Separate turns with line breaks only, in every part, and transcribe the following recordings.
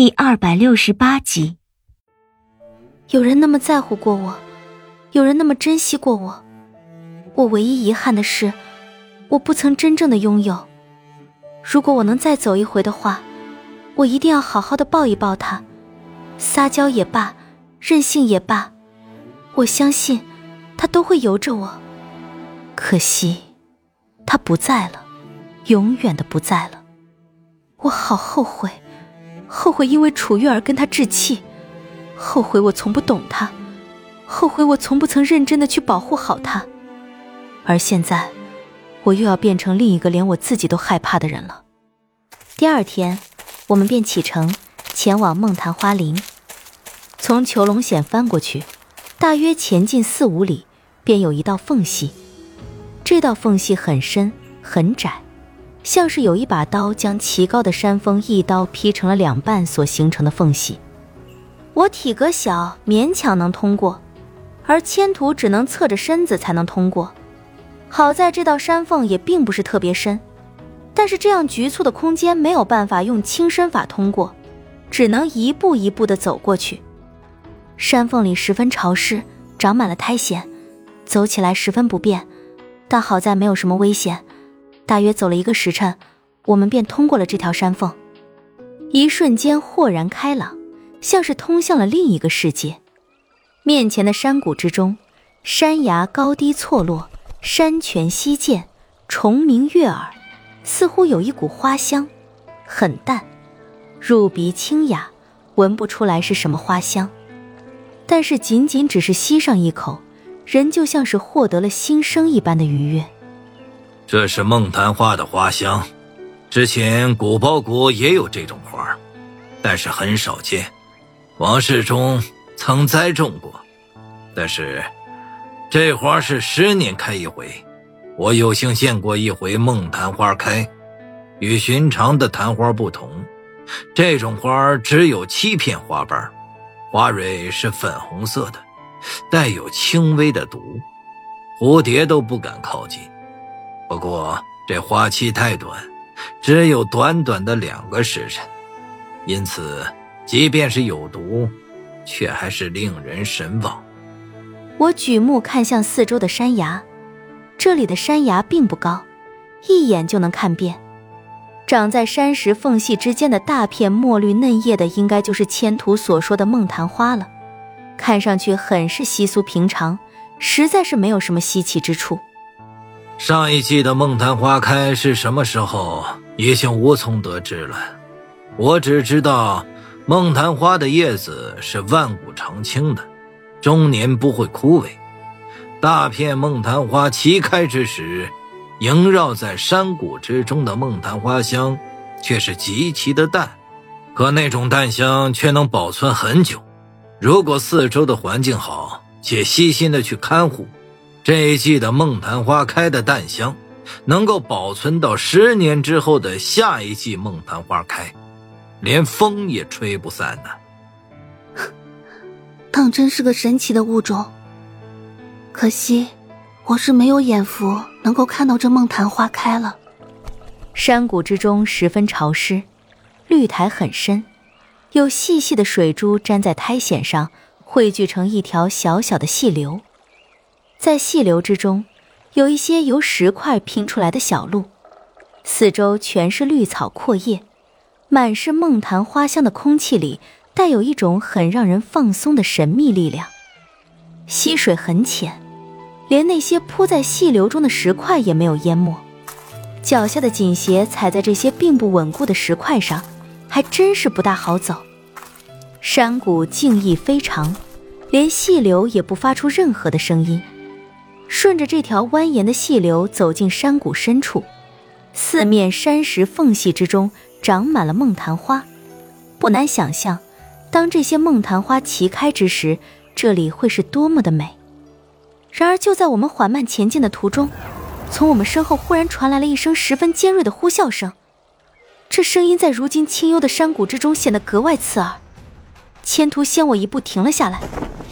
第二百六十八集，
有人那么在乎过我，有人那么珍惜过我，我唯一遗憾的是，我不曾真正的拥有。如果我能再走一回的话，我一定要好好的抱一抱他，撒娇也罢，任性也罢，我相信他都会由着我。可惜，他不在了，永远的不在了，我好后悔。后悔因为楚月而跟他置气，后悔我从不懂他，后悔我从不曾认真的去保护好他，而现在，我又要变成另一个连我自己都害怕的人了。第二天，我们便启程前往梦潭花林，从囚龙险翻过去，大约前进四五里，便有一道缝隙，这道缝隙很深很窄。像是有一把刀将奇高的山峰一刀劈成了两半所形成的缝隙，我体格小，勉强能通过，而千徒只能侧着身子才能通过。好在这道山缝也并不是特别深，但是这样局促的空间没有办法用轻身法通过，只能一步一步的走过去。山缝里十分潮湿，长满了苔藓，走起来十分不便，但好在没有什么危险。大约走了一个时辰，我们便通过了这条山缝，一瞬间豁然开朗，像是通向了另一个世界。面前的山谷之中，山崖高低错落，山泉溪涧，虫鸣悦耳，似乎有一股花香，很淡，入鼻清雅，闻不出来是什么花香，但是仅仅只是吸上一口，人就像是获得了新生一般的愉悦。
这是梦昙花的花香，之前古包谷也有这种花，但是很少见。王世中曾栽种过，但是这花是十年开一回。我有幸见过一回梦昙花开，与寻常的昙花不同，这种花只有七片花瓣，花蕊是粉红色的，带有轻微的毒，蝴蝶都不敢靠近。不过这花期太短，只有短短的两个时辰，因此即便是有毒，却还是令人神往。
我举目看向四周的山崖，这里的山崖并不高，一眼就能看遍。长在山石缝隙之间的大片墨绿嫩叶的，应该就是千图所说的梦昙花了。看上去很是稀疏平常，实在是没有什么稀奇之处。
上一季的梦昙花开是什么时候，已经无从得知了。我只知道，梦昙花的叶子是万古长青的，终年不会枯萎。大片梦昙花齐开之时，萦绕在山谷之中的梦昙花香，却是极其的淡。可那种淡香却能保存很久。如果四周的环境好，且细心的去看护。这一季的梦昙花开的淡香，能够保存到十年之后的下一季梦昙花开，连风也吹不散呢。
当真是个神奇的物种。可惜，我是没有眼福能够看到这梦昙花开了。
山谷之中十分潮湿，绿苔很深，有细细的水珠粘在苔藓上，汇聚成一条小小的细流。在细流之中，有一些由石块拼出来的小路，四周全是绿草阔叶，满是梦昙花香的空气里，带有一种很让人放松的神秘力量。溪水很浅，连那些铺在细流中的石块也没有淹没，脚下的锦鞋踩在这些并不稳固的石块上，还真是不大好走。山谷静谧非常，连细流也不发出任何的声音。顺着这条蜿蜒的细流走进山谷深处，四面山石缝隙之中长满了梦昙花，不难想象，当这些梦昙花齐开之时，这里会是多么的美。然而，就在我们缓慢前进的途中，从我们身后忽然传来了一声十分尖锐的呼啸声，这声音在如今清幽的山谷之中显得格外刺耳。千图先我一步停了下来，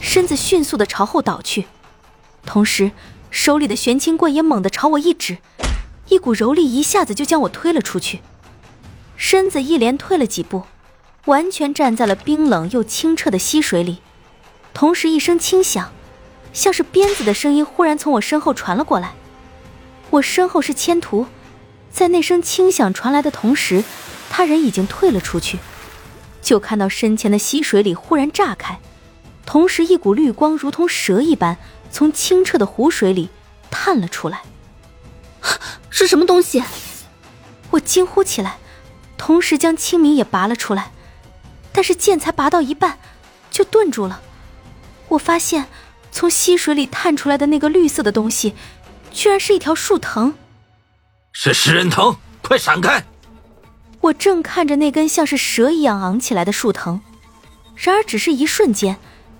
身子迅速的朝后倒去。同时，手里的玄清棍也猛地朝我一指，一股柔力一下子就将我推了出去。身子一连退了几步，完全站在了冰冷又清澈的溪水里。同时，一声轻响，像是鞭子的声音忽然从我身后传了过来。我身后是千图，在那声轻响传来的同时，他人已经退了出去。就看到身前的溪水里忽然炸开，同时一股绿光如同蛇一般从清澈的湖水里探了出来。
是什么东西？
我惊呼起来，同时将清明也拔了出来，但是剑才拔到一半，就顿住了。我发现，从溪水里探出来的那个绿色的东西，居然是一条树藤。
是食人藤，快闪开！
我正看着那根像是蛇一样昂起来的树藤，然而只是一瞬间，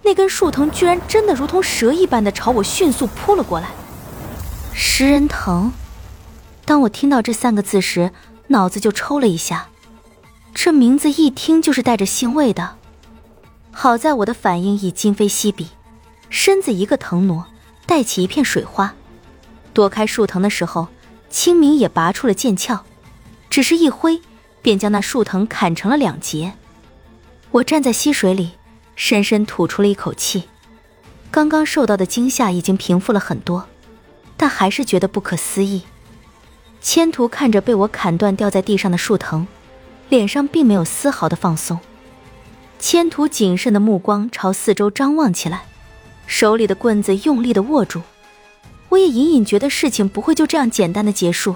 那根树藤居然真的如同蛇一般的朝我迅速扑了过来。食人藤。当我听到这三个字时，脑子就抽了一下。这名字一听就是带着腥味的。好在我的反应已今非昔比，身子一个腾挪，带起一片水花，躲开树藤的时候，清明也拔出了剑鞘，只是一挥，便将那树藤砍成了两截。我站在溪水里，深深吐出了一口气。刚刚受到的惊吓已经平复了很多，但还是觉得不可思议。千图看着被我砍断掉在地上的树藤，脸上并没有丝毫的放松。千图谨慎的目光朝四周张望起来，手里的棍子用力的握住。我也隐隐觉得事情不会就这样简单的结束，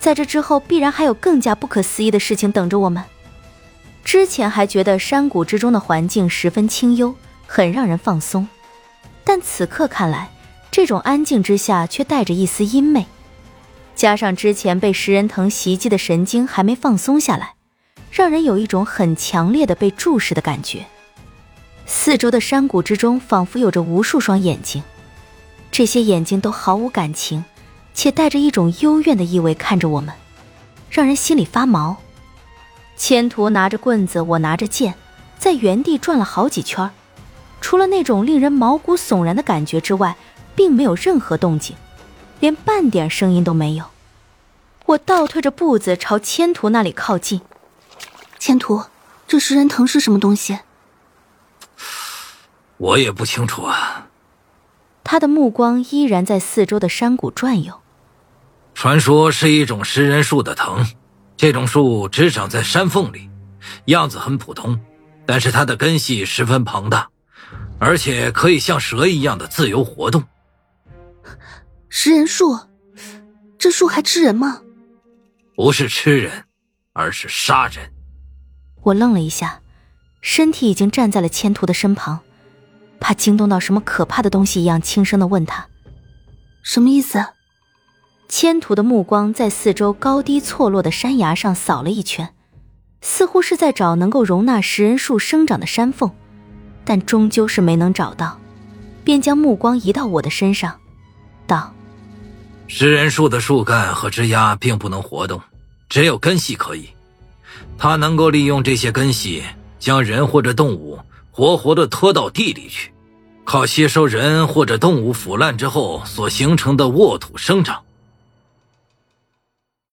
在这之后必然还有更加不可思议的事情等着我们。之前还觉得山谷之中的环境十分清幽，很让人放松，但此刻看来，这种安静之下却带着一丝阴魅。加上之前被食人藤袭击的神经还没放松下来，让人有一种很强烈的被注视的感觉。四周的山谷之中仿佛有着无数双眼睛，这些眼睛都毫无感情，且带着一种幽怨的意味看着我们，让人心里发毛。千图拿着棍子，我拿着剑，在原地转了好几圈，除了那种令人毛骨悚然的感觉之外，并没有任何动静。连半点声音都没有，我倒退着步子朝千图那里靠近。
千图，这食人藤是什么东西？
我也不清楚啊。
他的目光依然在四周的山谷转悠。
传说是一种食人树的藤，这种树只长在山缝里，样子很普通，但是它的根系十分庞大，而且可以像蛇一样的自由活动。
食人树，这树还吃人吗？
不是吃人，而是杀人。
我愣了一下，身体已经站在了千图的身旁，怕惊动到什么可怕的东西一样，轻声的问他：“
什么意思？”
千图的目光在四周高低错落的山崖上扫了一圈，似乎是在找能够容纳食人树生长的山缝，但终究是没能找到，便将目光移到我的身上，道。
食人树的树干和枝丫并不能活动，只有根系可以。它能够利用这些根系，将人或者动物活活的拖到地里去，靠吸收人或者动物腐烂之后所形成的沃土生长。